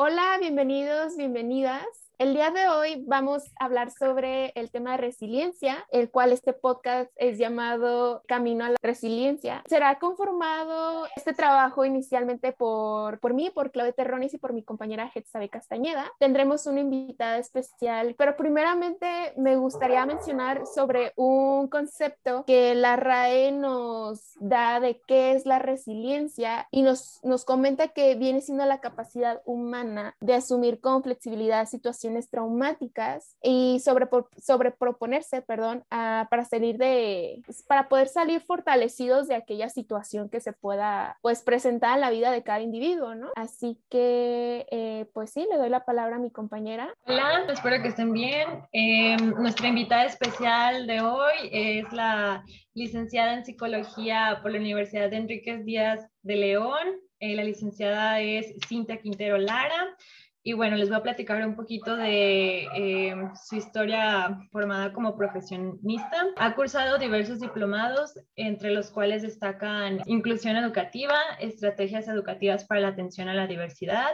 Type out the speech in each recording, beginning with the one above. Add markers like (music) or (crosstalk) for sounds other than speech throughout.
Hola, bienvenidos, bienvenidas. El día de hoy vamos a hablar sobre el tema de resiliencia, el cual este podcast es llamado Camino a la Resiliencia. Será conformado este trabajo inicialmente por, por mí, por Claudia Terronis y por mi compañera Hetzabe Castañeda. Tendremos una invitada especial, pero primeramente me gustaría mencionar sobre un concepto que la RAE nos da de qué es la resiliencia y nos, nos comenta que viene siendo la capacidad humana de asumir con flexibilidad situaciones traumáticas y sobre, sobre proponerse, perdón, para salir de, pues, para poder salir fortalecidos de aquella situación que se pueda, pues, presentar en la vida de cada individuo, ¿no? Así que, eh, pues sí, le doy la palabra a mi compañera. Hola, espero que estén bien. Em, nuestra invitada especial de hoy es la licenciada en psicología por la Universidad de Enríquez Díaz de León. Eh, la licenciada es Cintia Quintero Lara. Y bueno, les voy a platicar un poquito de eh, su historia formada como profesionista. Ha cursado diversos diplomados, entre los cuales destacan inclusión educativa, estrategias educativas para la atención a la diversidad,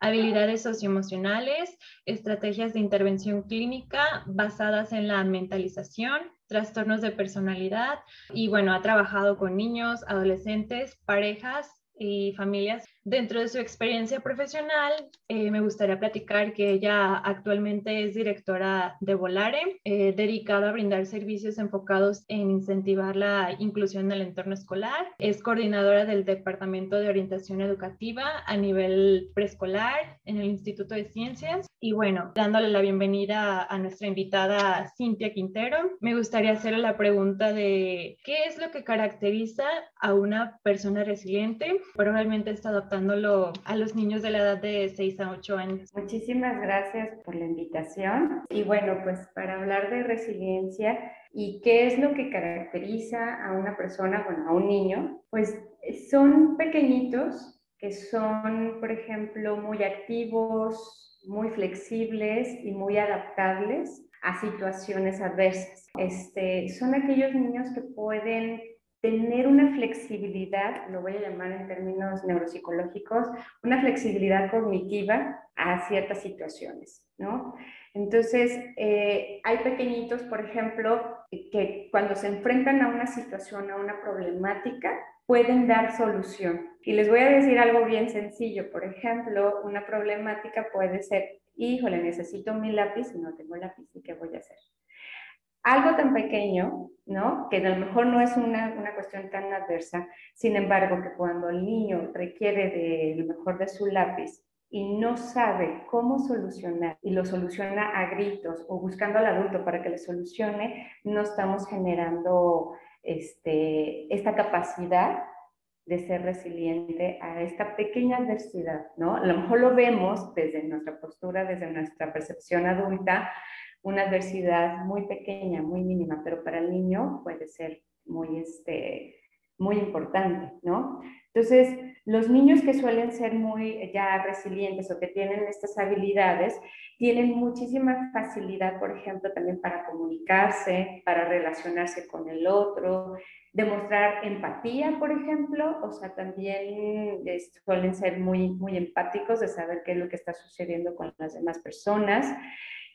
habilidades socioemocionales, estrategias de intervención clínica basadas en la mentalización, trastornos de personalidad y bueno, ha trabajado con niños, adolescentes, parejas y familias Dentro de su experiencia profesional, eh, me gustaría platicar que ella actualmente es directora de Volare, eh, dedicada a brindar servicios enfocados en incentivar la inclusión en el entorno escolar. Es coordinadora del Departamento de Orientación Educativa a nivel preescolar en el Instituto de Ciencias. Y bueno, dándole la bienvenida a nuestra invitada Cintia Quintero, me gustaría hacerle la pregunta de qué es lo que caracteriza a una persona resiliente. Probablemente está adaptada a los niños de la edad de 6 a 8 años. Muchísimas gracias por la invitación. Y bueno, pues para hablar de resiliencia y qué es lo que caracteriza a una persona, bueno, a un niño, pues son pequeñitos que son, por ejemplo, muy activos, muy flexibles y muy adaptables a situaciones adversas. Este, son aquellos niños que pueden tener una flexibilidad, lo voy a llamar en términos neuropsicológicos, una flexibilidad cognitiva a ciertas situaciones, ¿no? Entonces, eh, hay pequeñitos, por ejemplo, que cuando se enfrentan a una situación, a una problemática, pueden dar solución. Y les voy a decir algo bien sencillo. Por ejemplo, una problemática puede ser, híjole, necesito mi lápiz y no tengo lápiz, ¿y qué voy a hacer? Algo tan pequeño, ¿no? Que a lo mejor no es una, una, cuestión tan adversa, sin embargo, que cuando el niño requiere de lo mejor de su lápiz y no sabe cómo solucionar y lo soluciona a gritos o buscando al adulto para que le solucione, no estamos generando este, esta capacidad de ser resiliente a esta pequeña adversidad, ¿no? A lo mejor lo vemos desde nuestra postura, desde nuestra percepción adulta, una adversidad muy pequeña, muy mínima, pero para el niño puede ser muy, este, muy importante, ¿no? Entonces, los niños que suelen ser muy ya resilientes o que tienen estas habilidades, tienen muchísima facilidad, por ejemplo, también para comunicarse, para relacionarse con el otro, demostrar empatía, por ejemplo, o sea, también suelen ser muy, muy empáticos de saber qué es lo que está sucediendo con las demás personas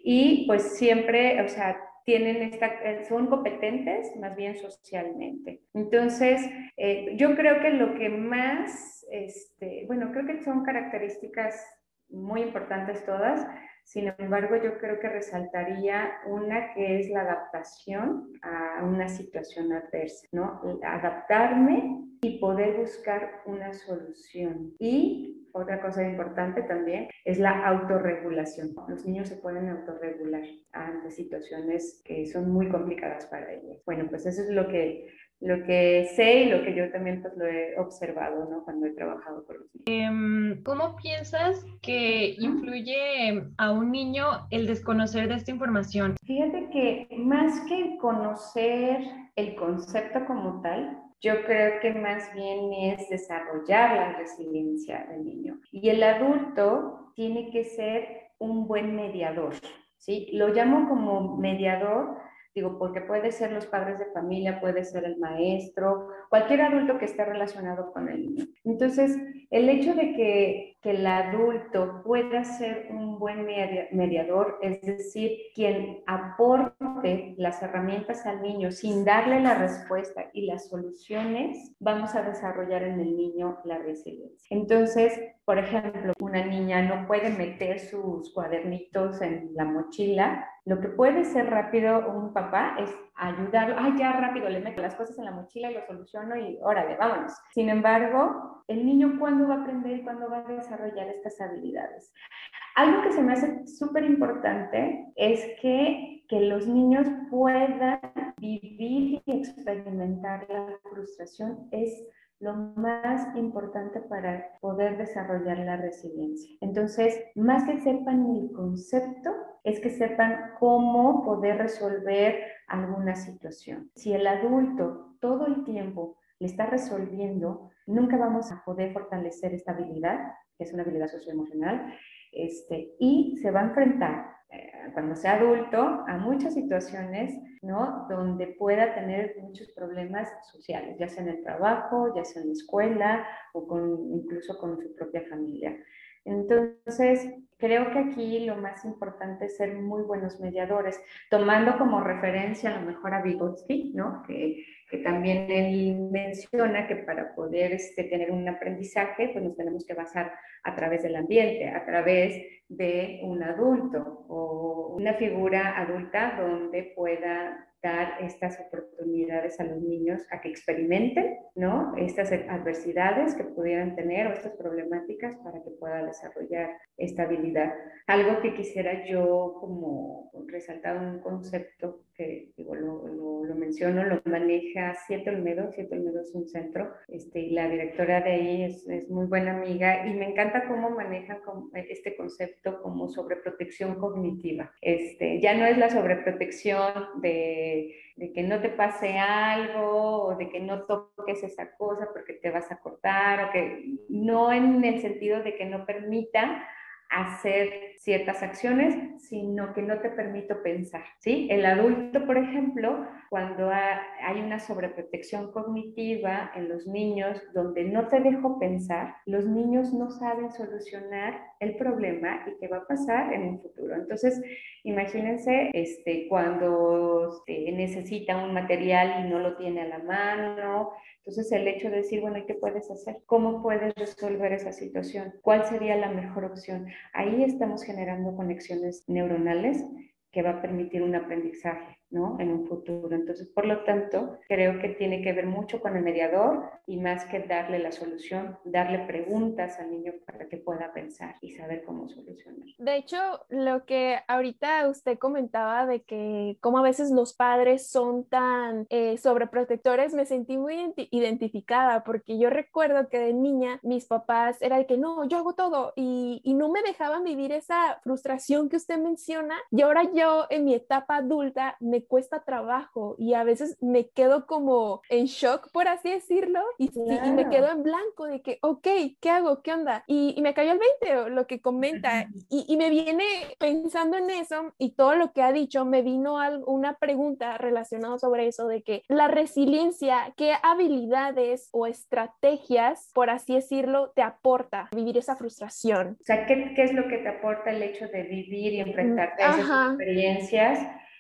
y pues siempre, o sea, tienen esta, eh, son competentes más bien socialmente. Entonces, eh, yo creo que lo que más, este, bueno, creo que son características muy importantes todas, sin embargo, yo creo que resaltaría una que es la adaptación a una situación adversa, ¿no? Adaptarme y poder buscar una solución. Y otra cosa importante también es la autorregulación. Los niños se pueden autorregular ante situaciones que son muy complicadas para ellos. Bueno, pues eso es lo que, lo que sé y lo que yo también pues, lo he observado ¿no? cuando he trabajado con los niños. Em, ¿Cómo piensas que influye a un niño el desconocer de esta información? Fíjate que más que conocer el concepto como tal, yo creo que más bien es desarrollar la resiliencia del niño. Y el adulto tiene que ser un buen mediador, ¿sí? Lo llamo como mediador, digo, porque puede ser los padres de familia, puede ser el maestro, cualquier adulto que esté relacionado con el niño. Entonces, el hecho de que que el adulto pueda ser un buen mediador, es decir, quien aporte las herramientas al niño sin darle la respuesta y las soluciones, vamos a desarrollar en el niño la resiliencia. Entonces, por ejemplo, una niña no puede meter sus cuadernitos en la mochila. Lo que puede ser rápido un papá es ayudarlo. Ay, ya rápido, le meto las cosas en la mochila y lo soluciono y órale, vámonos. Sin embargo, el niño cuándo va a aprender y cuándo va a desarrollar estas habilidades. Algo que se me hace súper importante es que, que los niños puedan vivir y experimentar la frustración es lo más importante para poder desarrollar la resiliencia. Entonces, más que sepan el concepto, es que sepan cómo poder resolver alguna situación. Si el adulto todo el tiempo le está resolviendo, nunca vamos a poder fortalecer esta habilidad, que es una habilidad socioemocional, este, y se va a enfrentar eh, cuando sea adulto a muchas situaciones, ¿no? Donde pueda tener muchos problemas sociales, ya sea en el trabajo, ya sea en la escuela o incluso con su propia familia. Entonces, creo que aquí lo más importante es ser muy buenos mediadores, tomando como referencia a lo mejor a Vygotsky, ¿no? Que, que también él menciona que para poder este, tener un aprendizaje, pues nos tenemos que basar a través del ambiente, a través de un adulto o una figura adulta donde pueda dar estas oportunidades a los niños a que experimenten, ¿no? Estas adversidades que pudieran tener o estas problemáticas para que pueda desarrollar esta habilidad. Algo que quisiera yo como resaltar un concepto que digo, lo, lo, menciono, lo maneja Siete Olmedo, Siete Olmedo es un centro, este, y la directora de ahí es, es muy buena amiga y me encanta cómo maneja este concepto como sobreprotección cognitiva. Este, ya no es la sobreprotección de de, que no te pase algo o de que no toques esa cosa porque te vas a cortar o que no en el sentido de que no permita hacer ciertas acciones, sino que no te permito pensar, ¿sí? El adulto, por ejemplo, cuando hay una sobreprotección cognitiva en los niños donde no te dejo pensar, los niños no saben solucionar el problema y qué va a pasar en un futuro. Entonces, imagínense este, cuando necesita un material y no lo tiene a la mano, entonces, el hecho de decir, bueno, ¿y qué puedes hacer? ¿Cómo puedes resolver esa situación? ¿Cuál sería la mejor opción? Ahí estamos generando conexiones neuronales que va a permitir un aprendizaje. ¿No? En un futuro. Entonces, por lo tanto, creo que tiene que ver mucho con el mediador y más que darle la solución, darle preguntas al niño para que pueda pensar y saber cómo solucionar. De hecho, lo que ahorita usted comentaba de que como a veces los padres son tan eh, sobreprotectores, me sentí muy identificada porque yo recuerdo que de niña mis papás era de que no, yo hago todo y, y no me dejaban vivir esa frustración que usted menciona y ahora yo en mi etapa adulta me cuesta trabajo y a veces me quedo como en shock, por así decirlo, y, y me quedo en blanco de que, ok, ¿qué hago? ¿Qué onda? Y, y me cayó el 20 lo que comenta y, y, me viene pensando en eso y todo lo que ha dicho, me vino una pregunta relacionada sobre eso de que la resiliencia, ¿qué habilidades o estrategias, por así decirlo, te aporta vivir esa frustración? O sea, ¿qué, qué es lo que te aporta el hecho de vivir y enfrentarte a esas experiencias?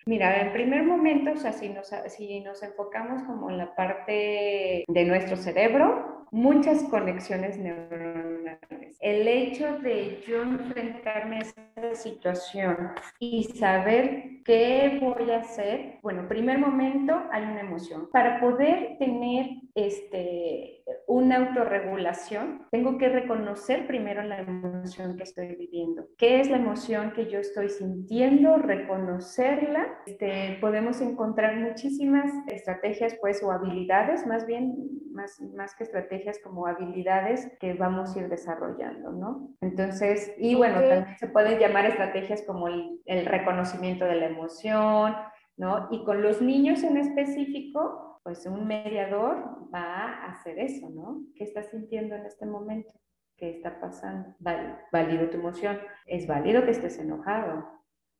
Mira, en primer momento, o sea, si nos, si nos enfocamos como en la parte de nuestro cerebro, muchas conexiones neuronales. El hecho de yo enfrentarme a esa situación y saber qué voy a hacer, bueno, en primer momento hay una emoción. Para poder tener este, una autorregulación, tengo que reconocer primero la emoción que estoy viviendo. ¿Qué es la emoción que yo estoy sintiendo? Reconocerla. Este, podemos encontrar muchísimas estrategias, pues, o habilidades, más bien, más, más que estrategias como habilidades que vamos a ir desarrollando, ¿no? Entonces, y bueno, también se pueden llamar estrategias como el, el reconocimiento de la emoción, ¿no? Y con los niños en específico, pues un mediador va a hacer eso, ¿no? ¿Qué estás sintiendo en este momento? ¿Qué está pasando? Válido tu emoción. Es válido que estés enojado.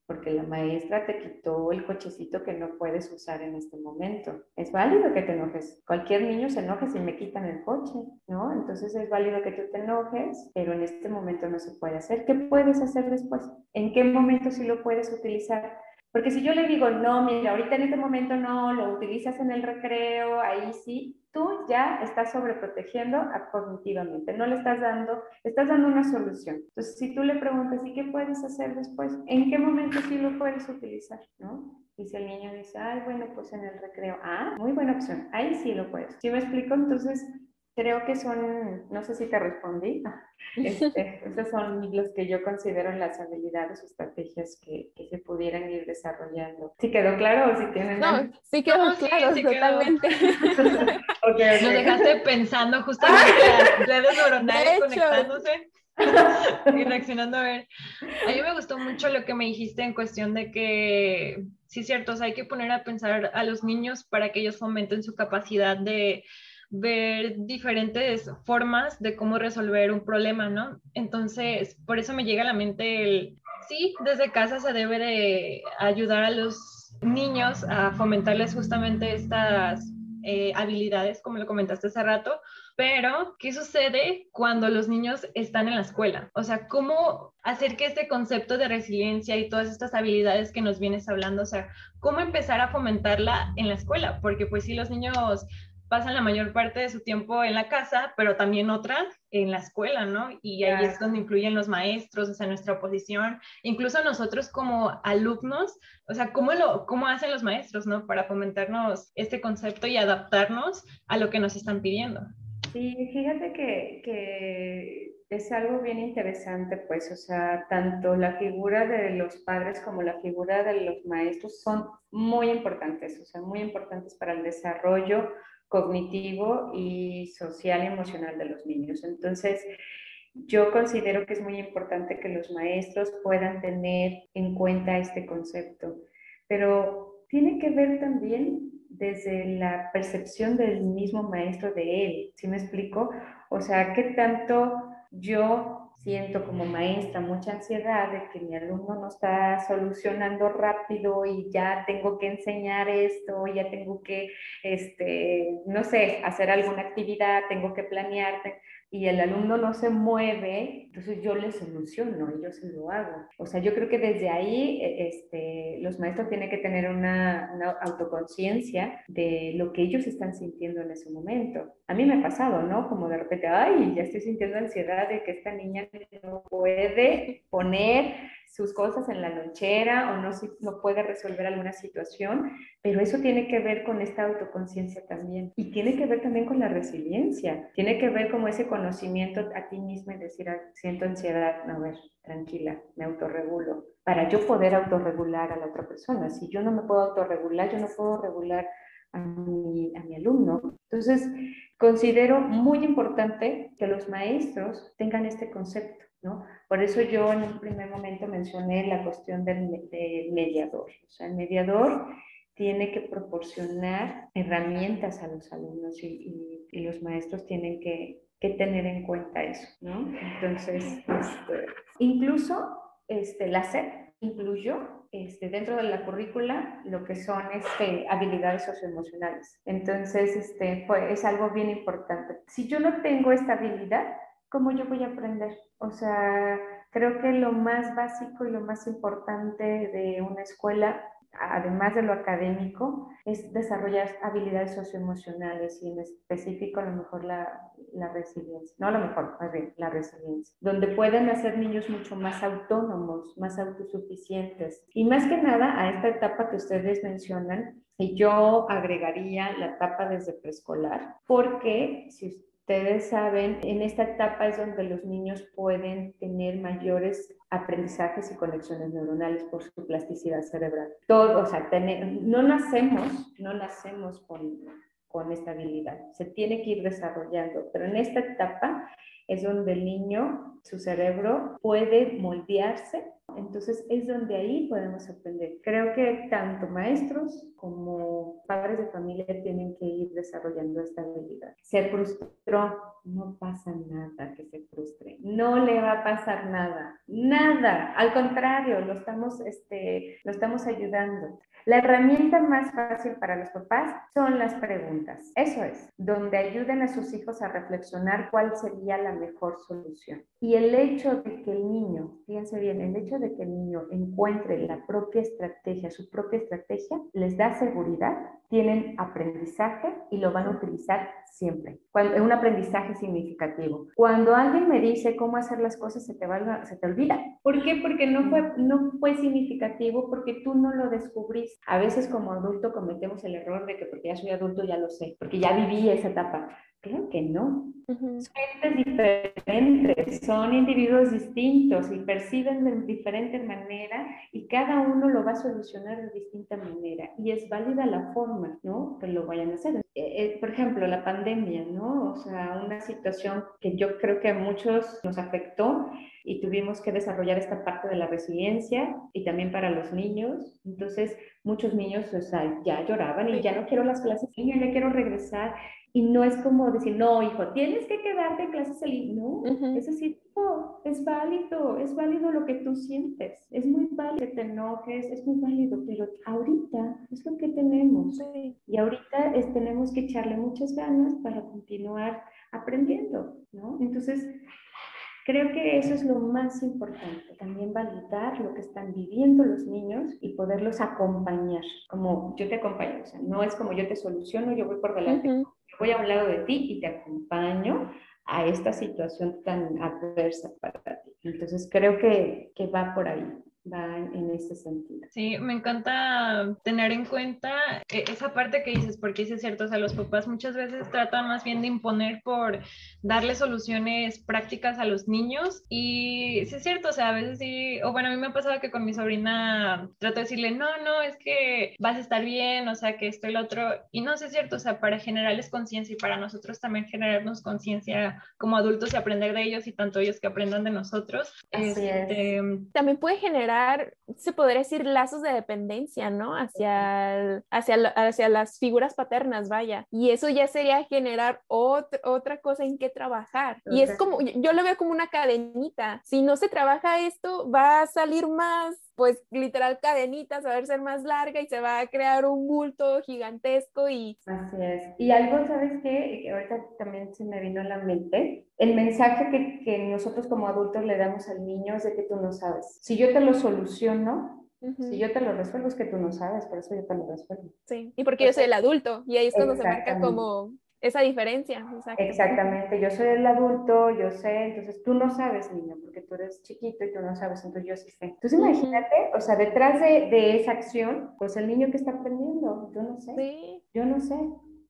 Porque la maestra te quitó el cochecito que no puedes usar en este momento. Es válido que te enojes. Cualquier niño se enoja si me quitan el coche, ¿no? Entonces es válido que tú te enojes, pero en este momento no se puede hacer. ¿Qué puedes hacer después? ¿En qué momento sí lo puedes utilizar? Porque si yo le digo, no, mira, ahorita en este momento no, lo utilizas en el recreo, ahí sí, tú ya estás sobreprotegiendo cognitivamente, no le estás dando, estás dando una solución. Entonces, si tú le preguntas, ¿y qué puedes hacer después? ¿En qué momento sí lo puedes utilizar? ¿No? Y si el niño dice, ay, bueno, pues en el recreo, ah, muy buena opción, ahí sí lo puedes. ¿Sí me explico? Entonces, creo que son, no sé si te respondí, (laughs) este, esas son los que yo considero las habilidades o estrategias que, que, se pudieran ir desarrollando. ¿Sí quedó claro o si tienen? No, sí quedó claro, totalmente. (laughs) Nos dejaste pensando justamente (laughs) las redes neuronales conectándose. y reaccionando a ver. A mí me gustó mucho lo que me dijiste en cuestión de que, sí, cierto, hay que poner a pensar a los niños para que ellos fomenten su capacidad de ver diferentes formas de cómo resolver un problema, ¿no? Entonces, por eso me llega a la mente el, sí, desde casa se debe de ayudar a los niños a fomentarles justamente estas eh, habilidades, como lo comentaste hace rato, pero ¿qué sucede cuando los niños están en la escuela? O sea, ¿cómo hacer que este concepto de resiliencia y todas estas habilidades que nos vienes hablando, o sea, cómo empezar a fomentarla en la escuela? Porque pues si los niños pasan la mayor parte de su tiempo en la casa, pero también otra en la escuela, ¿no? Y ahí es donde influyen los maestros, o sea, nuestra posición, incluso nosotros como alumnos, o sea, ¿cómo, lo, cómo hacen los maestros, ¿no? Para fomentarnos este concepto y adaptarnos a lo que nos están pidiendo. Sí, fíjate que, que es algo bien interesante, pues, o sea, tanto la figura de los padres como la figura de los maestros son muy importantes, o sea, muy importantes para el desarrollo cognitivo y social y emocional de los niños. Entonces, yo considero que es muy importante que los maestros puedan tener en cuenta este concepto, pero tiene que ver también desde la percepción del mismo maestro de él, ¿sí me explico? O sea, ¿qué tanto yo siento como maestra mucha ansiedad de que mi alumno no está solucionando rápido y ya tengo que enseñar esto, ya tengo que, este, no sé, hacer alguna actividad, tengo que planear, y el alumno no se mueve, entonces yo le soluciono y yo se lo hago. O sea, yo creo que desde ahí e, este, los maestros tienen que tener una, una autoconciencia de lo que ellos están sintiendo en ese momento. A mí me ha pasado, ¿no? Como de repente, ay, ya estoy sintiendo ansiedad de que esta niña no puede poner sus cosas en la lonchera o no, no puede resolver alguna situación, pero eso tiene que ver con esta autoconciencia también y tiene que ver también con la resiliencia, tiene que ver como ese conocimiento a ti mismo y decir, siento ansiedad, no, a ver, tranquila, me autorregulo, para yo poder autorregular a la otra persona. Si yo no me puedo autorregular, yo no puedo regular a mi, a mi alumno. Entonces, considero muy importante que los maestros tengan este concepto ¿no? Por eso yo en un primer momento mencioné la cuestión del, mediador. O sea, el mediador tiene que proporcionar herramientas a los alumnos y, los maestros tienen que, tener en cuenta eso, ¿no? Entonces, este, incluso este, la SEP incluyó este, dentro de la currícula lo que son este, habilidades socioemocionales. Entonces, este, pues, es algo bien importante. Si yo no tengo esta habilidad, ¿cómo yo voy a aprender? O sea, creo que lo más básico y lo más importante de una escuela, además de lo académico, es desarrollar habilidades socioemocionales y en específico a lo mejor la, la resiliencia, no a lo mejor, más bien, la resiliencia, donde pueden hacer niños mucho más autónomos, más autosuficientes. Y más que nada a esta etapa que ustedes mencionan, yo agregaría la etapa desde preescolar, porque si ustedes saben, en esta etapa es donde los niños pueden tener mayores aprendizajes y conexiones neuronales por su plasticidad cerebral. Todo, o sea, no nacemos, no nacemos con, con esta habilidad, se tiene que ir desarrollando, pero en esta etapa es donde el niño, su cerebro puede moldearse Entonces es donde ahí podemos aprender. Creo que tanto maestros como padres de familia tienen que ir desarrollando esta habilidad. Se frustró, no pasa nada que se frustre, no le va a pasar nada, nada, al contrario, lo estamos, este, lo estamos ayudando. La herramienta más fácil para los papás son las preguntas. Eso es, donde ayuden a sus hijos a reflexionar cuál sería la mejor solución. Y el hecho de que el niño, fíjense bien, el hecho de que el niño encuentre la propia estrategia, su propia estrategia, les da seguridad, tienen aprendizaje y lo van a utilizar siempre. Es un aprendizaje significativo. Cuando alguien me dice cómo hacer las cosas, se te, va, se te olvida. ¿Por qué? Porque no fue, no fue significativo, porque tú no lo descubriste. A veces como adulto cometemos el error de que porque ya soy adulto ya lo sé, porque ya viví esa etapa. Creo que no. Son diferentes, son individuos distintos y perciben de diferente manera y cada uno lo va a solucionar de distinta manera. Y es válida la forma, ¿no? Que lo vayan a hacer. Eh, eh, por ejemplo, la pandemia, ¿no? O sea, una situación que yo creo que a muchos nos afectó y tuvimos que desarrollar esta parte de la resiliencia y también para los niños. Entonces, muchos niños o sea, ya lloraban y ya no quiero las clases, ya no quiero regresar y no es como decir, no, hijo, tienes que quedarte en clases el No, es decir, no, es válido, es válido lo que tú sientes. Es muy válido que te enojes, es muy válido, pero ahorita es lo que tenemos. Y ahorita es, tenemos que echarle muchas ganas para continuar aprendiendo, ¿no? Entonces, Creo que eso es lo más importante, también validar lo que están viviendo los niños y poderlos acompañar, como yo te acompaño, o sea, no es como yo te soluciono, yo voy por delante, voy a un lado de ti y te acompaño a esta situación tan adversa para ti. Entonces creo que, que va por ahí va en ese sentido. Sí, me encanta tener en cuenta e, esa parte que dices, porque es cierto, o sea, los papás muchas veces tratan más bien de imponer por darle soluciones prácticas a los niños y sí es cierto, o sea, a veces sí, o bueno, a mí me ha pasado que con mi sobrina trato de decirle, no, no, es que vas a estar bien, o sea, que esto y lo otro, y no, sí es cierto, o sea, para generarles conciencia y para nosotros también generarnos conciencia como adultos y aprender de ellos y tanto ellos que aprendan de nosotros. Este, también puede generar se podría decir, lazos de dependencia, ¿no? Hacia, hacia, hacia las figuras paternas, vaya. Y eso ya sería generar otra cosa en que trabajar. Y es como, yo lo veo como una cadenita. Si no se trabaja esto, va a salir más pues literal cadenita, se va a ser más larga y se va a crear un bulto gigantesco y... Así es. Y algo, ¿sabes qué? Que ahorita también se me vino a la mente. El mensaje que, que nosotros como adultos le damos al niño es de que tú no sabes. Si yo te lo soluciono, Si yo te lo resuelvo es que tú no sabes, por eso yo te lo resuelvo. Sí, y porque yo soy el adulto y ahí es cuando se marca como esa diferencia. Exactamente, yo soy el adulto, yo sé, entonces tú no sabes, niño, porque tú eres chiquito y tú no sabes, entonces yo sí sé. Entonces imagínate, o sea, detrás de, de, esa acción, pues el niño que está aprendiendo, yo no sé, sí. yo no sé,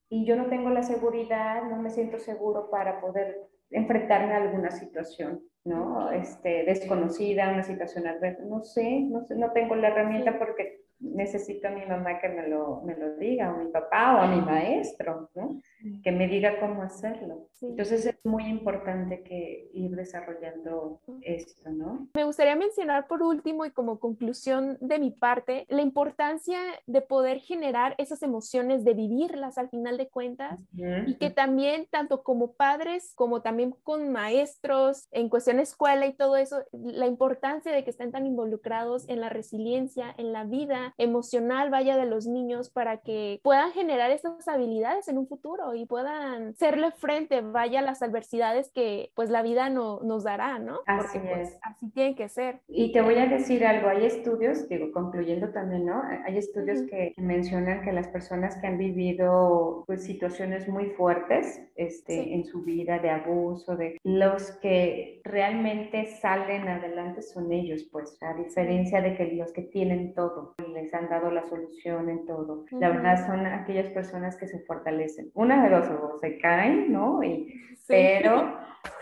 y yo no tengo la seguridad, no me siento seguro para poder enfrentarme a alguna situación, ¿no? Este, desconocida, una situación adversa, no sé, no sé, no tengo la herramienta porque necesito a mi mamá que me lo, me lo diga, o a mi papá, o a mi maestro, ¿no? que me diga cómo hacerlo. Entonces es muy importante que ir desarrollando esto, ¿no? Me gustaría mencionar por último y como conclusión de mi parte la importancia de poder generar esas emociones, de vivirlas al final de cuentas y que también tanto como padres como también con maestros en cuestión de escuela y todo eso, la importancia de que estén tan involucrados en la resiliencia, en la vida emocional vaya de los niños para que puedan generar esas habilidades en un futuro y puedan serle frente, vaya, las adversidades que pues la vida no, nos dará, ¿no? Así pues, es. así tiene que ser. Y te voy a decir algo, hay estudios, digo, concluyendo también, ¿no? Hay estudios que mencionan que las personas que han vivido pues situaciones muy fuertes este, en su vida de abuso, de los que realmente salen adelante son ellos, pues, a diferencia de que los que tienen todo, han dado la solución en todo. La verdad son aquellas personas que se fortalecen. Una de dos, o se caen, ¿no? Y, pero,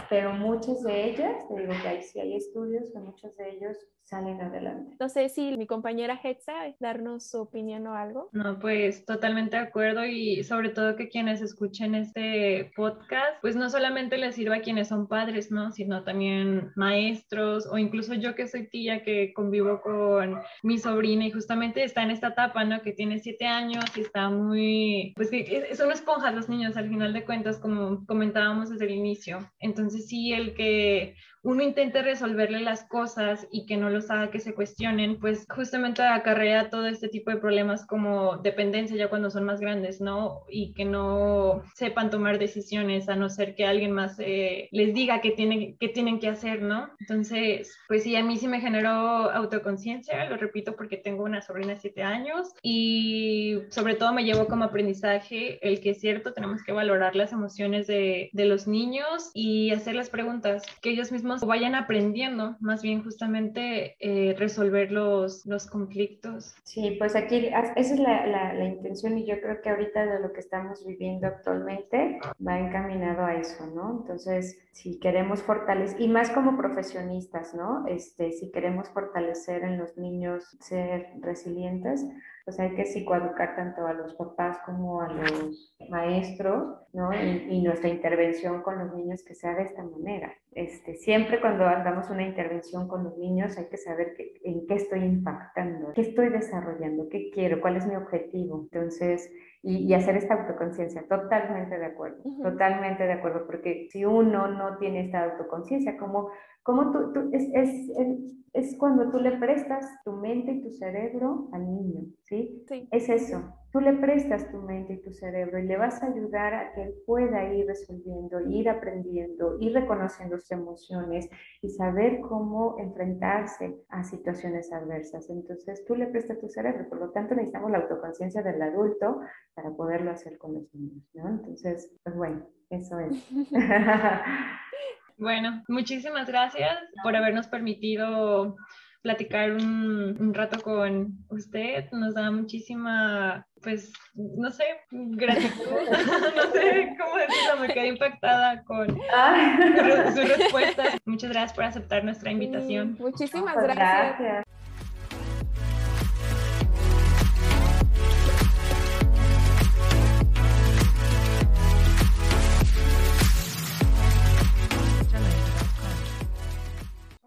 pero muchas de ellas, te digo que hay, sí hay estudios que muchos de ellos salen adelante. No sé si mi compañera Hetza darnos su opinión o algo. No, pues totalmente de acuerdo y sobre todo que quienes escuchen este podcast, pues no solamente les sirva a quienes son padres, ¿no? Sino también maestros o incluso yo que soy tía que convivo con mi sobrina y justamente está en esta etapa, ¿no? Que tiene siete años y está muy, pues que son esponjas los niños al final de cuentas, como comentábamos desde el inicio. Entonces sí, el que uno intente resolverle las cosas y que no los haga que se cuestionen, pues justamente acarrea todo este tipo de problemas como dependencia ya cuando son más grandes, ¿no? Y que no sepan tomar decisiones a no ser que alguien más eh, les diga qué tienen, qué tienen que hacer, ¿no? Entonces, pues sí, a mí sí me generó autoconciencia, lo repito porque tengo una sobrina de 7 años y sobre todo me llevó como aprendizaje el que es cierto, tenemos que valorar las emociones de los niños y hacer las preguntas que ellos mismos vayan aprendiendo, más bien justamente eh, resolver los, los conflictos. Sí, pues aquí esa es la, la, la, intención y yo creo que ahorita de lo que estamos viviendo actualmente va encaminado a eso, ¿no? Entonces, si queremos fortalecer, y más como profesionistas, ¿no? Este, si queremos fortalecer en los niños ser resilientes, pues hay que psicoeducar tanto a los papás como a los maestros, ¿no? Y, nuestra intervención con los niños que sea de esta manera. Este, siempre cuando hagamos una intervención con los niños hay que saber en qué estoy impactando, qué estoy desarrollando, qué quiero, cuál es mi objetivo. Entonces, y, hacer esta autoconciencia. Totalmente de acuerdo, totalmente de acuerdo, porque si uno no tiene esta autoconciencia, como, como tú, tú es, es, es, cuando tú le prestas tu mente y tu cerebro al niño, ¿sí? sí. Es eso. Tú le prestas tu mente y tu cerebro y le vas a ayudar a que él pueda ir resolviendo, ir aprendiendo, ir reconociendo sus emociones y saber cómo enfrentarse a situaciones adversas. Entonces tú le prestas tu cerebro, por lo tanto necesitamos la autoconciencia del adulto para poderlo hacer con los niños, ¿no? Entonces, pues bueno, eso es. (laughs) Bueno, muchísimas gracias por habernos permitido platicar un, un, rato con usted. Nos da muchísima, pues, no sé, gratitud. (laughs) no sé cómo decirlo, me quedé impactada con su, (laughs) su, respuesta. Muchas gracias por aceptar nuestra invitación. muchísimas pues gracias. gracias.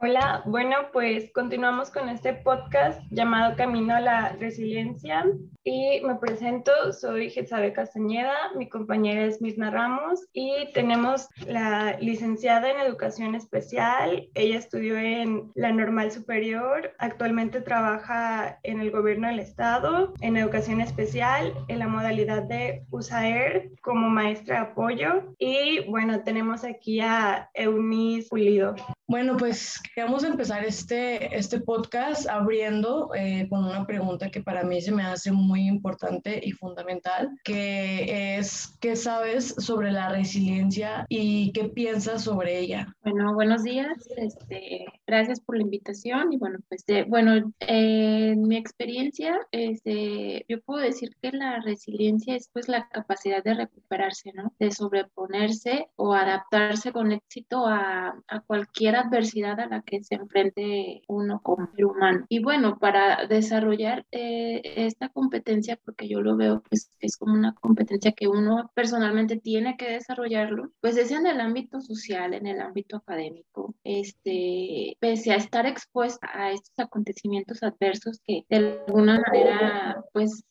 Hola, bueno, pues continuamos con este podcast llamado Camino a la Resiliencia y me presento, soy Getsabe Castañeda, mi compañera es Mirna Ramos y tenemos la licenciada en Educación Especial, ella estudió en la Normal Superior, actualmente trabaja en el Gobierno del Estado en Educación Especial en la modalidad de USAER como maestra de apoyo y bueno, tenemos aquí a Eunice Pulido. Bueno, pues queremos empezar este, este podcast abriendo eh, con una pregunta que para mí se me hace muy importante y fundamental, que es ¿qué sabes sobre la resiliencia y qué piensas sobre ella? Bueno, buenos días. Este, gracias por la invitación y bueno, pues de, bueno, en mi experiencia, este, yo puedo decir que la resiliencia es pues la capacidad de recuperarse, ¿no? De sobreponerse o adaptarse con éxito a, a cualquier adversidad a la que se enfrente uno como ser humano. Y bueno, para desarrollar eh, esta competencia, porque yo lo veo pues es como una competencia que uno personalmente tiene que desarrollarlo, pues es en el ámbito social, en el ámbito académico, este, pese a estar expuesta a estos acontecimientos adversos que de alguna manera pues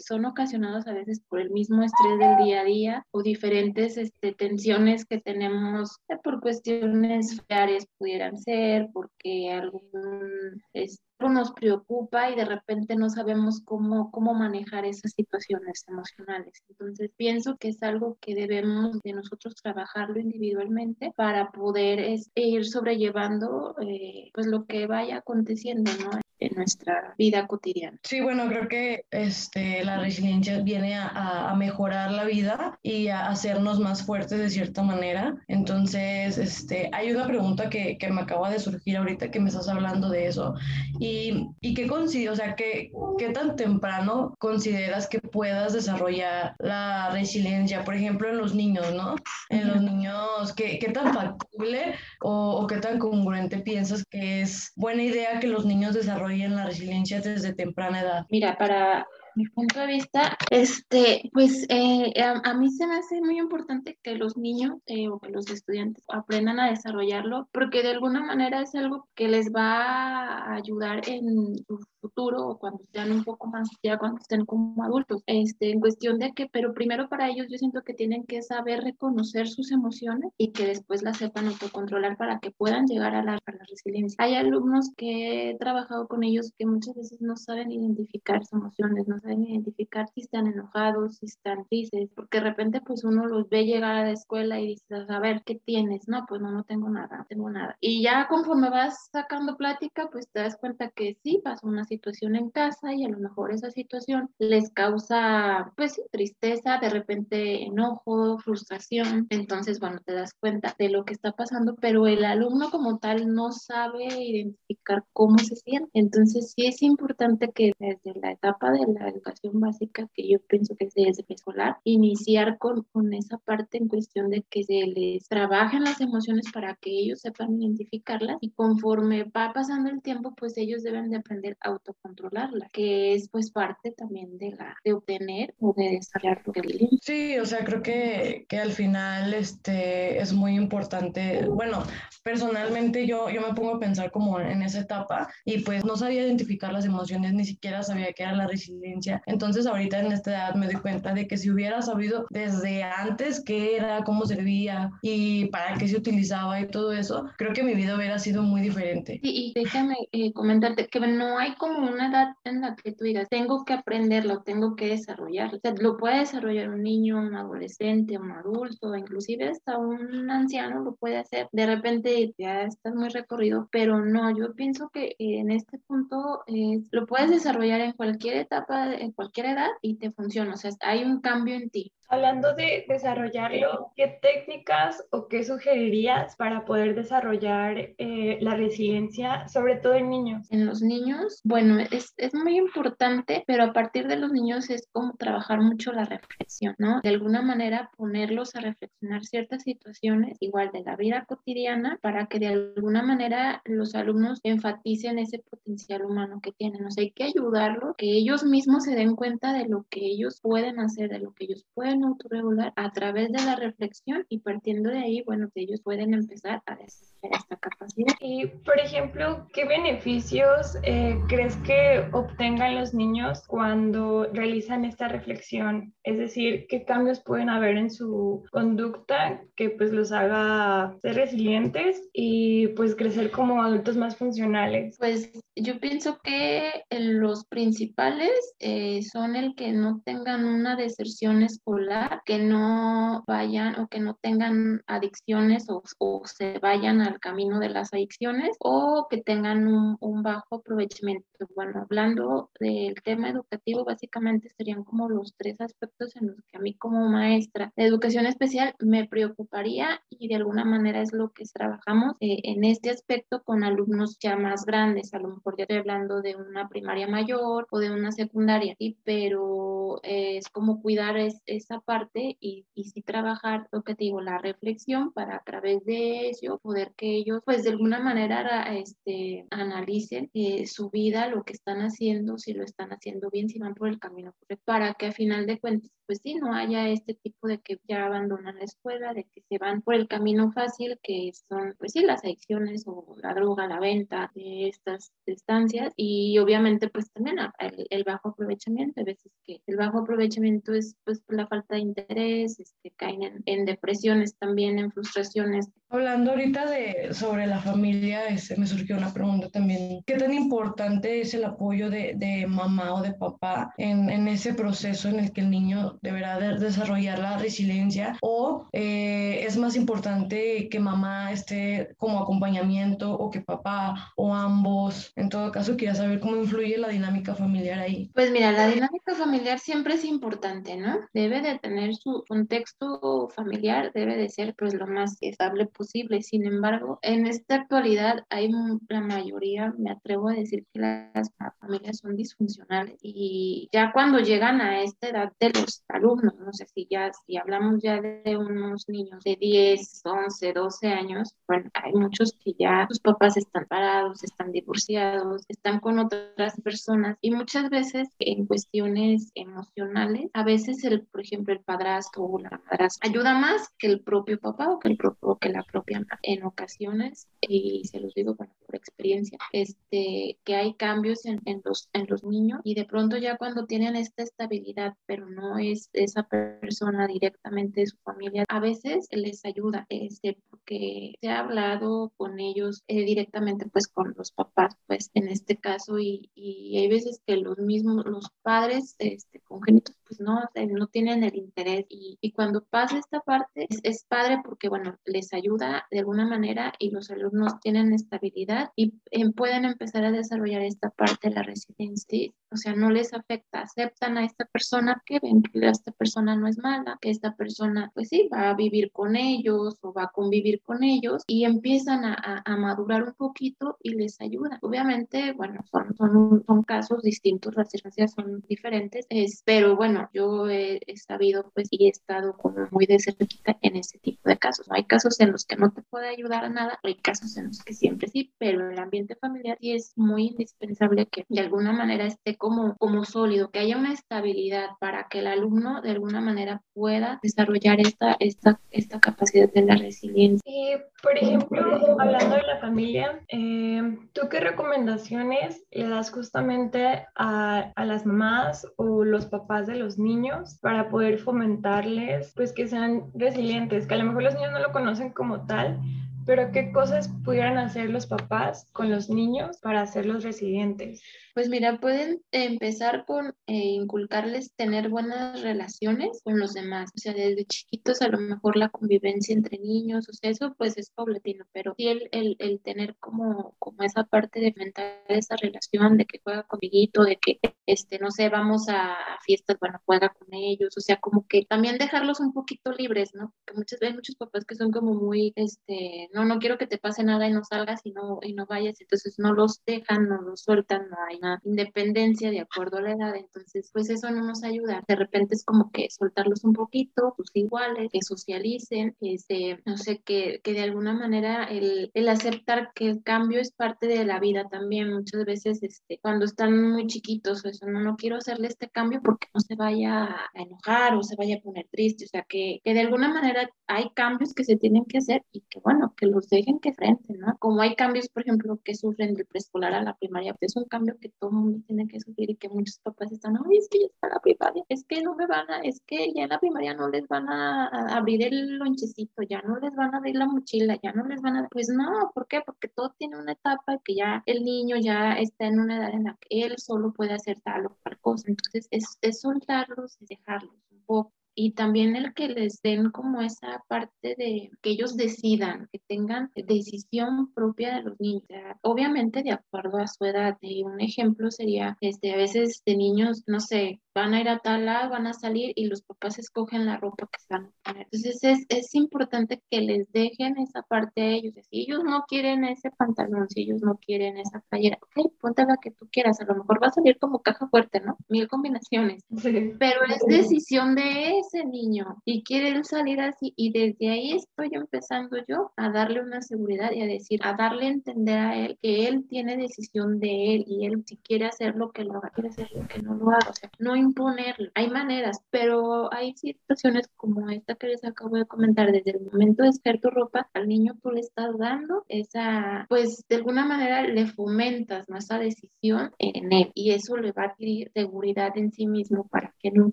son ocasionados a veces por el mismo estrés del día a día o diferentes este, tensiones que tenemos por cuestiones familiares pudieran ser, porque algún esto nos preocupa y de repente no sabemos cómo, cómo manejar esas situaciones emocionales. Entonces pienso que es algo que debemos de nosotros trabajarlo individualmente para poder ir sobrellevando eh, pues lo que vaya aconteciendo, ¿no? en nuestra vida cotidiana. Sí, bueno, creo que este, la resiliencia viene a, a, mejorar la vida y a hacernos más fuertes de cierta manera. Entonces, este, hay una pregunta que, que me acaba de surgir ahorita que me estás hablando de eso y ¿Y, y qué o sea, qué, qué tan temprano consideras que puedas desarrollar la resiliencia, por ejemplo, en los niños, ¿no? En los niños, ¿qué, qué tan factible o, o, qué tan congruente piensas que es buena idea que los niños desarrollen la resiliencia desde temprana edad? Mira, para mi punto de vista, este, pues eh, a, mí se me hace muy importante que los niños eh, o que los estudiantes aprendan a desarrollarlo, porque de alguna manera es algo que les va a ayudar en su futuro o cuando sean un poco más, ya cuando estén como adultos, este, en cuestión de que, pero primero para ellos yo siento que tienen que saber reconocer sus emociones y que después las sepan autocontrolar para que puedan llegar a la, a la resiliencia. Hay alumnos que he trabajado con ellos que muchas veces no saben identificar sus emociones, no saben identificar si están enojados, si están tristes, porque de repente pues uno los ve llegar a la escuela y dices, a ver, ¿qué tienes? No, pues no, no tengo nada, no tengo nada. Y ya conforme vas sacando plática, pues te das cuenta que sí, pasó una situación en casa y a lo mejor esa situación les causa pues tristeza, de repente enojo, frustración. Entonces, bueno, te das cuenta de lo que está pasando, pero el alumno como tal no sabe identificar cómo se siente. Entonces, sí es importante que desde la etapa de la educación básica, que yo pienso que es desde preescolar, iniciar con, con esa parte en cuestión de que se les trabajen las emociones para que ellos sepan identificarlas y conforme va pasando el tiempo, pues ellos deben de aprender a autocontrolarla, que es pues parte también de, la, de obtener o de desarrollar resiliencia. Sí, o sea, creo que, que al final este, es muy importante, bueno, personalmente yo, yo me pongo a pensar como en esa etapa y pues no sabía identificar las emociones, ni siquiera sabía qué era la resiliencia. Entonces ahorita en esta edad me doy cuenta de que si hubiera sabido desde antes qué era, cómo servía y para qué se utilizaba y todo eso, creo que mi vida hubiera sido muy diferente. Sí, y déjame eh, comentarte que no hay como una edad en la que tú digas, tengo que aprenderlo, tengo que desarrollarlo. O sea, lo puede desarrollar un niño, un adolescente, un adulto, inclusive hasta un anciano lo puede hacer. De repente ya estás muy recorrido, pero no, yo pienso que en este punto eh, lo puedes desarrollar en cualquier etapa, en cualquier edad y te funciona. O sea, hay un cambio en ti. Hablando de desarrollarlo, ¿qué técnicas o qué sugerirías para poder desarrollar eh, la resiliencia, sobre todo en niños? En los niños, bueno, es, es, muy importante, pero a partir de los niños es como trabajar mucho la reflexión, ¿no? De alguna manera ponerlos a reflexionar ciertas situaciones, igual de la vida cotidiana, para que de alguna manera los alumnos enfaticen ese potencial humano que tienen. O sea, hay que ayudarlos, que ellos mismos se den cuenta de lo que ellos pueden hacer, de lo que ellos pueden autorregular a través de la reflexión y partiendo de ahí, bueno, ellos pueden empezar a desarrollar esta capacidad. Y, por ejemplo, ¿qué beneficios eh, crees que obtengan los niños cuando realizan esta reflexión? Es decir, ¿qué cambios pueden haber en su conducta que pues los haga ser resilientes y pues crecer como adultos más funcionales? Pues yo pienso que los principales eh, son el que no tengan una deserción escolar, que no vayan o que no tengan adicciones o, o se vayan al camino de las adicciones o que tengan un, un, bajo aprovechamiento. Bueno, hablando del tema educativo, básicamente serían como los tres aspectos en los que a mí como maestra de educación especial me preocuparía y de alguna manera es lo que trabajamos eh, en este aspecto con alumnos ya más grandes, a lo mejor ya estoy hablando de una primaria mayor o de una secundaria, ¿sí? pero eh, es como cuidar es, esa parte y, y sí trabajar lo que te digo, la reflexión para a través de ello poder que ellos pues de alguna manera este, analicen eh, su vida, lo que están haciendo, si lo están haciendo bien, si van por el camino correcto, para que a final de cuentas pues sí, no haya este tipo de que ya abandonan la escuela, de que se van por el camino fácil, que son pues sí las adicciones o la droga, la venta de estas estancias y obviamente pues también el, el bajo aprovechamiento, a veces que el bajo aprovechamiento es pues la falta de interés, este, caen en, en depresiones también, en frustraciones. Hablando ahorita de, sobre la familia, este, me surgió una pregunta también. ¿Qué tan importante es el apoyo de, de mamá o de papá en, en, ese proceso en el que el niño deberá de desarrollar la resiliencia? ¿O eh, es más importante que mamá esté como acompañamiento o que papá o ambos? En todo caso, quería saber cómo influye la dinámica familiar ahí. Pues mira, la dinámica familiar siempre es importante, ¿no? Debe de tener su contexto familiar, debe de ser pues lo más estable posible. Sin embargo, en esta actualidad hay la mayoría, me atrevo a decir que las familias son disfuncionales y ya cuando llegan a esta edad de los alumnos, no sé si ya, si hablamos ya de unos niños de 10, 11, 12 años, bueno, hay muchos que ya sus papás están parados, están divorciados, están con otras personas y muchas veces en cuestiones emocionales, a veces el, por ejemplo, el padrastro o la madrastra ayuda más que el propio papá o que, el que la propia. En ocasiones, y se los digo por experiencia, este, que hay cambios en, los, en los niños y de pronto ya cuando tienen esta estabilidad, pero no es esa persona directamente de su familia, a veces les ayuda, este, porque se ha hablado con ellos eh, directamente, pues con los papás, pues en este caso, y, y hay veces que los mismos, los padres este, congénitos, pues no, no tienen el interés y, y cuando pasa esta parte es, padre porque, bueno, les ayuda de alguna manera y los alumnos tienen estabilidad y eh, pueden empezar a desarrollar esta parte de la resiliencia, o sea, no les afecta, aceptan a esta persona que ven que esta persona no es mala, que esta persona, pues sí, va a vivir con ellos o va a convivir con ellos y empiezan a, a, madurar un poquito y les ayuda. Obviamente, bueno, son, son, son casos distintos, las circunstancias son diferentes, es, pero bueno, yo he, he, sabido pues y he estado como muy de cerquita en ese tipo de casos. Hay casos en los que no te puede ayudar a nada, hay casos en los que siempre sí, pero el ambiente familiar sí es muy indispensable que de alguna manera esté como, como sólido, que haya una estabilidad para que el alumno de alguna manera pueda desarrollar esta, esta, esta capacidad de la resiliencia. Y, por ejemplo, hablando de la familia, eh, ¿tú qué recomendaciones le das justamente a, a las mamás o los papás de los niños para poder fomentarles pues que sean resilientes, que a lo mejor los niños no lo conocen como tal, pero ¿qué cosas pudieran hacer los papás con los niños para hacerlos resilientes? Pues mira, pueden empezar con eh, inculcarles tener buenas relaciones con los demás. O sea, desde chiquitos a lo mejor la convivencia entre niños, o sea, eso pues es paulatino, pero sí el, el, el tener como, como esa parte de mental esa relación, de que juega con conmigo, de que, este, no sé, vamos a, fiestas, bueno, juega con ellos, o sea, como que también dejarlos un poquito libres, ¿no? Que muchas veces muchos papás que son como muy, este, no, no quiero que te pase nada y no salgas y no, y no vayas, entonces no los dejan, no los sueltan, no hay independencia de acuerdo a la edad, entonces pues eso no nos ayuda. De repente es como que soltarlos un poquito, sus iguales, que socialicen, este, no sé, que, que de alguna manera el, el aceptar que el cambio es parte de la vida también. Muchas veces este, cuando están muy chiquitos, eso, no, no quiero hacerle este cambio porque no se vaya a enojar o se vaya a poner triste, o sea, que, que de alguna manera hay cambios que se tienen que hacer y que bueno, que los dejen que frente, ¿no? Como hay cambios, por ejemplo, que sufren del preescolar a la primaria, pues es un cambio que todo el mundo tiene que sufrir y que muchos papás están, ay, es que ya está la primaria, es que no me van a, es que ya en la primaria no les van a, abrir el lonchecito, ya no les van a abrir la mochila, ya no les van a, pues no, ¿por qué? Porque todo tiene una etapa que ya el niño ya está en una edad en la que él solo puede hacer tal o cual cosa, entonces es, es soltarlos, es dejarlos un poco y también el que les den como esa parte de que ellos decidan, que tengan decisión propia de los niños, obviamente de acuerdo a su edad. Y un ejemplo sería, este, a veces de niños, no sé, van a ir a tal lado, van a salir y los papás escogen la ropa que van a poner. Entonces es, es importante que les dejen esa parte a ellos. Si ellos no quieren ese pantalón, si ellos no quieren esa playera, ok, ponte la que tú quieras. A lo mejor va a salir como caja fuerte, ¿no? Mil combinaciones. (laughs) Pero es decisión de ese niño y quiere salir así. Y desde ahí estoy empezando yo a darle una seguridad y a decir, a darle a entender a él que él tiene decisión de él y él si quiere hacer lo que lo haga, quiere hacer lo que no lo haga. O sea, no imponerlo. Hay maneras, pero hay situaciones como esta que les acabo de comentar, desde el momento de escoger tu ropa, al niño tú le estás dando esa, pues de alguna manera le fomentas esa decisión en él y eso le va a adquirir seguridad en sí mismo para que en un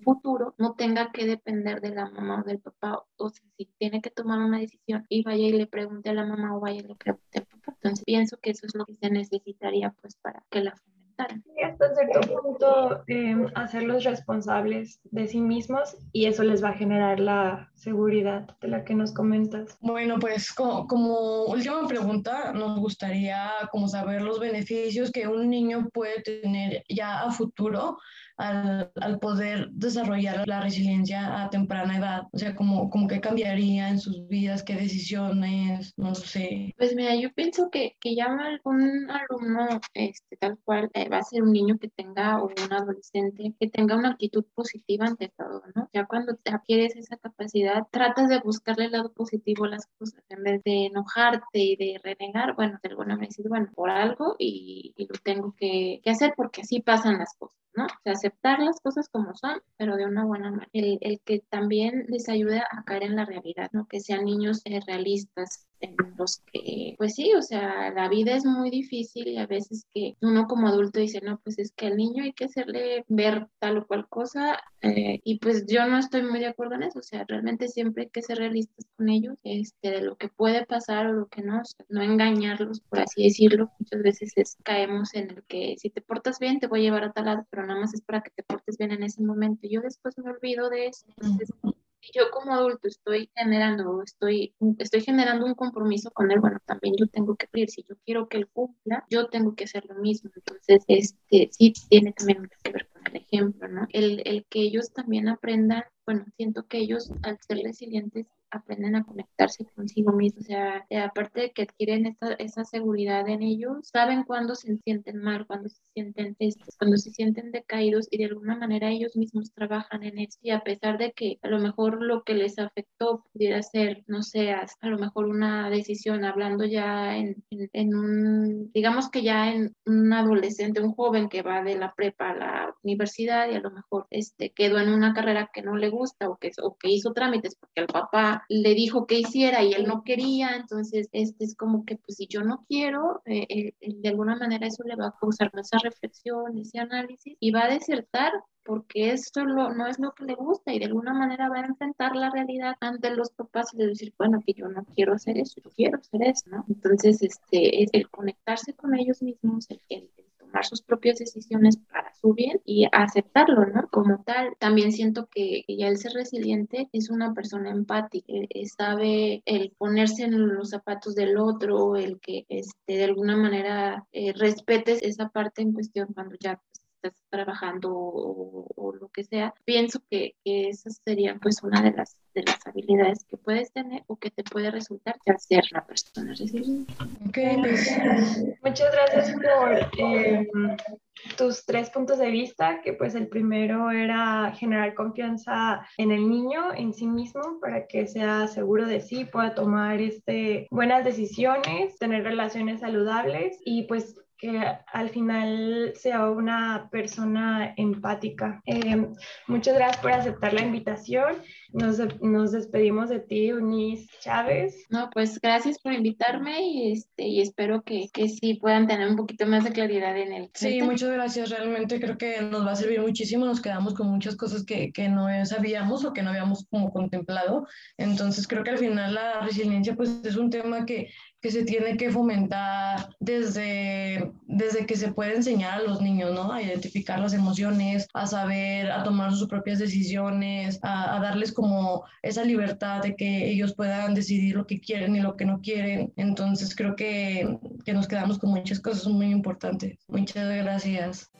futuro no tenga que depender de la mamá o del papá, o sea, si tiene que tomar una decisión y vaya y le pregunte a la mamá o vaya y le pregunte al papá. Entonces pienso que eso es lo que se necesitaría pues para que la y hasta cierto punto eh, hacerlos responsables de sí mismos y eso les va a generar la seguridad de la que nos comentas. Bueno, pues como, como última pregunta, nos gustaría como saber los beneficios que un niño puede tener ya a futuro al, al, poder desarrollar la resiliencia a temprana edad? O sea, ¿cómo, cómo que cambiaría en sus vidas? ¿Qué decisiones? No sé. Pues mira, yo pienso que, que ya un alumno este, tal cual eh, va a ser un niño que tenga o un adolescente que tenga una actitud positiva ante todo, ¿no? Ya cuando adquieres esa capacidad, tratas de buscarle el lado positivo a las cosas en vez de enojarte y de renegar, bueno, de alguna manera decir, bueno, por algo y, lo tengo que hacer porque así pasan las cosas. ¿No? O sea, aceptar las cosas como son, pero de una buena manera. El, el que también les ayude a caer en la realidad, ¿no? Que sean niños eh, realistas, en los que, pues sí, o sea, la vida es muy difícil y a veces que uno como adulto dice, no, pues es que al niño hay que hacerle ver tal o cual cosa eh, y pues yo no estoy muy de acuerdo en eso, o sea, realmente siempre hay que ser realistas con ellos, este, de lo que puede pasar o lo que no, no engañarlos, por así decirlo, muchas veces caemos en el que si te portas bien te voy a llevar a tal lado, pero nada más es para que te portes bien en ese momento, yo después me olvido de eso, entonces yo como adulto estoy generando, estoy, estoy generando un compromiso con él, bueno, también yo tengo que cumplir. Si yo quiero que él cumpla, yo tengo que hacer lo mismo. Entonces, este, sí tiene también que ver con el ejemplo, ¿no? El, el que ellos también aprendan, bueno, siento que ellos al ser resilientes aprenden a conectarse consigo mismos, o sea, eh, aparte de que adquieren esa, esa seguridad en ellos, saben cuándo se sienten mal, cuando se sienten tristes, cuando se sienten decaídos y de alguna manera ellos mismos trabajan en eso y a pesar de que a lo mejor lo que les afectó pudiera ser, no sé, a lo mejor una decisión, hablando ya en, en, un, digamos que ya en un adolescente, un joven que va de la prepa a la universidad y a lo mejor este, quedó en una carrera que no le gusta o que, o que hizo trámites porque el papá le dijo que hiciera y él no quería, entonces este es como que pues si yo no quiero, eh, eh, de alguna manera eso le va a causar esa reflexión, ese análisis y va a desertar porque esto no es lo que le gusta y de alguna manera va a enfrentar la realidad ante los papás y de decir, bueno, que yo no quiero hacer eso, yo quiero hacer eso, ¿no? Entonces, este, es el conectarse con ellos mismos, el, el, tomar sus propias decisiones para su bien y aceptarlo, ¿no? Como tal, también siento que, ya el ser resiliente es una persona empática, eh, eh, sabe el ponerse en los zapatos del otro, el que este, de alguna manera eh, respetes esa parte en cuestión cuando ya estás trabajando o, lo que sea, pienso que, que, esa sería pues una de las, de las habilidades que puedes tener o que te puede resultar ya ser la persona resiliente. Pues, muchas gracias por eh, tus tres puntos de vista, que pues el primero era generar confianza en el niño, en sí mismo, para que sea seguro de sí, pueda tomar este, buenas decisiones, tener relaciones saludables y pues que al final sea una persona empática. Eh, muchas gracias por aceptar la invitación. Nos, nos, despedimos de ti, Eunice Chávez. No, pues gracias por invitarme y, este, y espero que, que sí puedan tener un poquito más de claridad en el. Sí, muchas gracias. Realmente creo que nos va a servir muchísimo. Nos quedamos con muchas cosas que, que no sabíamos o que no habíamos como contemplado. Entonces creo que al final la resiliencia pues es un tema que que se tiene que fomentar desde, desde que se puede enseñar a los niños, ¿no? A identificar las emociones, a saber, a tomar sus propias decisiones, a, darles como esa libertad de que ellos puedan decidir lo que quieren y lo que no quieren. Entonces creo que, que nos quedamos con muchas cosas muy importantes. Muchas gracias.